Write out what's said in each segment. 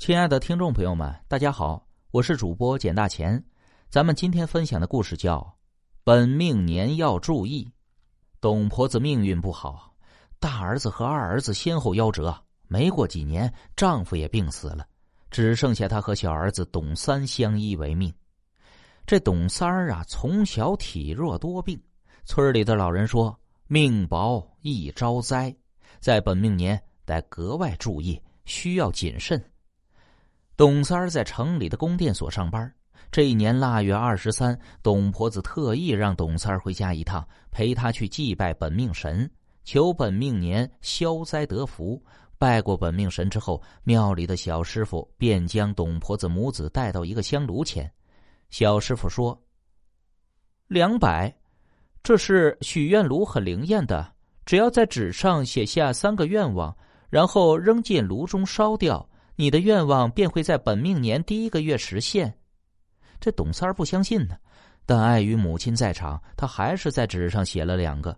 亲爱的听众朋友们，大家好，我是主播简大钱。咱们今天分享的故事叫《本命年要注意》。董婆子命运不好，大儿子和二儿子先后夭折，没过几年，丈夫也病死了，只剩下她和小儿子董三相依为命。这董三儿啊，从小体弱多病，村里的老人说命薄易招灾，在本命年得格外注意，需要谨慎。董三儿在城里的供电所上班。这一年腊月二十三，董婆子特意让董三儿回家一趟，陪他去祭拜本命神，求本命年消灾得福。拜过本命神之后，庙里的小师傅便将董婆子母子带到一个香炉前。小师傅说：“两百，这是许愿炉，很灵验的。只要在纸上写下三个愿望，然后扔进炉中烧掉。”你的愿望便会在本命年第一个月实现。这董三儿不相信呢，但碍于母亲在场，他还是在纸上写了两个。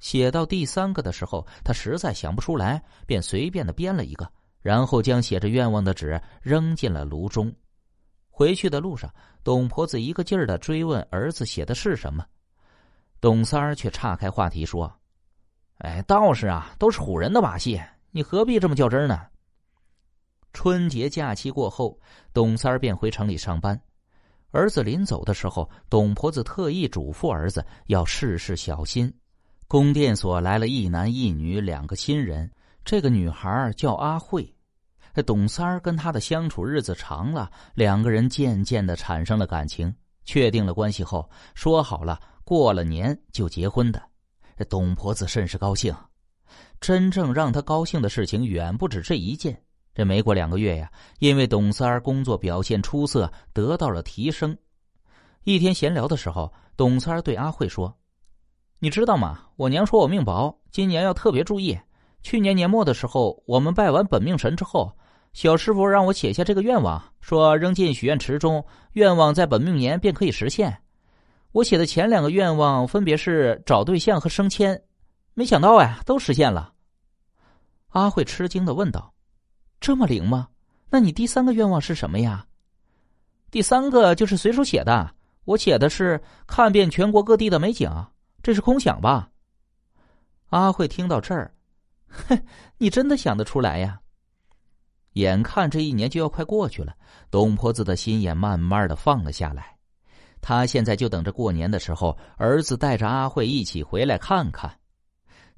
写到第三个的时候，他实在想不出来，便随便的编了一个，然后将写着愿望的纸扔进了炉中。回去的路上，董婆子一个劲儿的追问儿子写的是什么，董三儿却岔开话题说：“哎，道士啊，都是唬人的把戏，你何必这么较真呢？”春节假期过后，董三儿便回城里上班。儿子临走的时候，董婆子特意嘱咐儿子要事事小心。供电所来了一男一女两个新人，这个女孩叫阿慧。董三儿跟她的相处日子长了，两个人渐渐的产生了感情。确定了关系后，说好了过了年就结婚的。董婆子甚是高兴。真正让她高兴的事情远不止这一件。这没过两个月呀，因为董三儿工作表现出色，得到了提升。一天闲聊的时候，董三儿对阿慧说：“你知道吗？我娘说我命薄，今年要特别注意。去年年末的时候，我们拜完本命神之后，小师傅让我写下这个愿望，说扔进许愿池中，愿望在本命年便可以实现。我写的前两个愿望分别是找对象和升迁，没想到呀，都实现了。”阿慧吃惊的问道。这么灵吗？那你第三个愿望是什么呀？第三个就是随手写的，我写的是看遍全国各地的美景，这是空想吧？阿慧听到这儿，哼，你真的想得出来呀！眼看这一年就要快过去了，董婆子的心也慢慢的放了下来。他现在就等着过年的时候，儿子带着阿慧一起回来看看。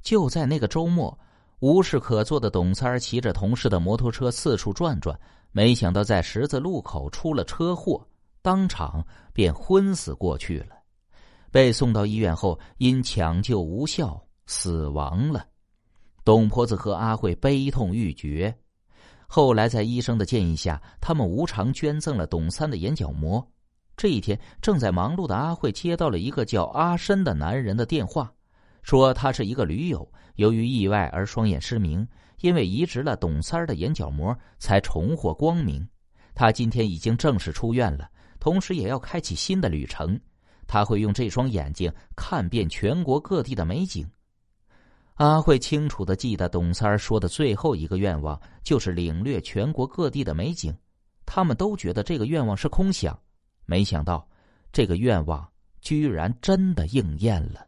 就在那个周末。无事可做的董三儿骑着同事的摩托车四处转转，没想到在十字路口出了车祸，当场便昏死过去了。被送到医院后，因抢救无效死亡了。董婆子和阿慧悲痛欲绝。后来在医生的建议下，他们无偿捐赠了董三的眼角膜。这一天，正在忙碌的阿慧接到了一个叫阿申的男人的电话。说他是一个驴友，由于意外而双眼失明，因为移植了董三儿的眼角膜，才重获光明。他今天已经正式出院了，同时也要开启新的旅程。他会用这双眼睛看遍全国各地的美景。阿慧清楚的记得董三儿说的最后一个愿望就是领略全国各地的美景。他们都觉得这个愿望是空想，没想到这个愿望居然真的应验了。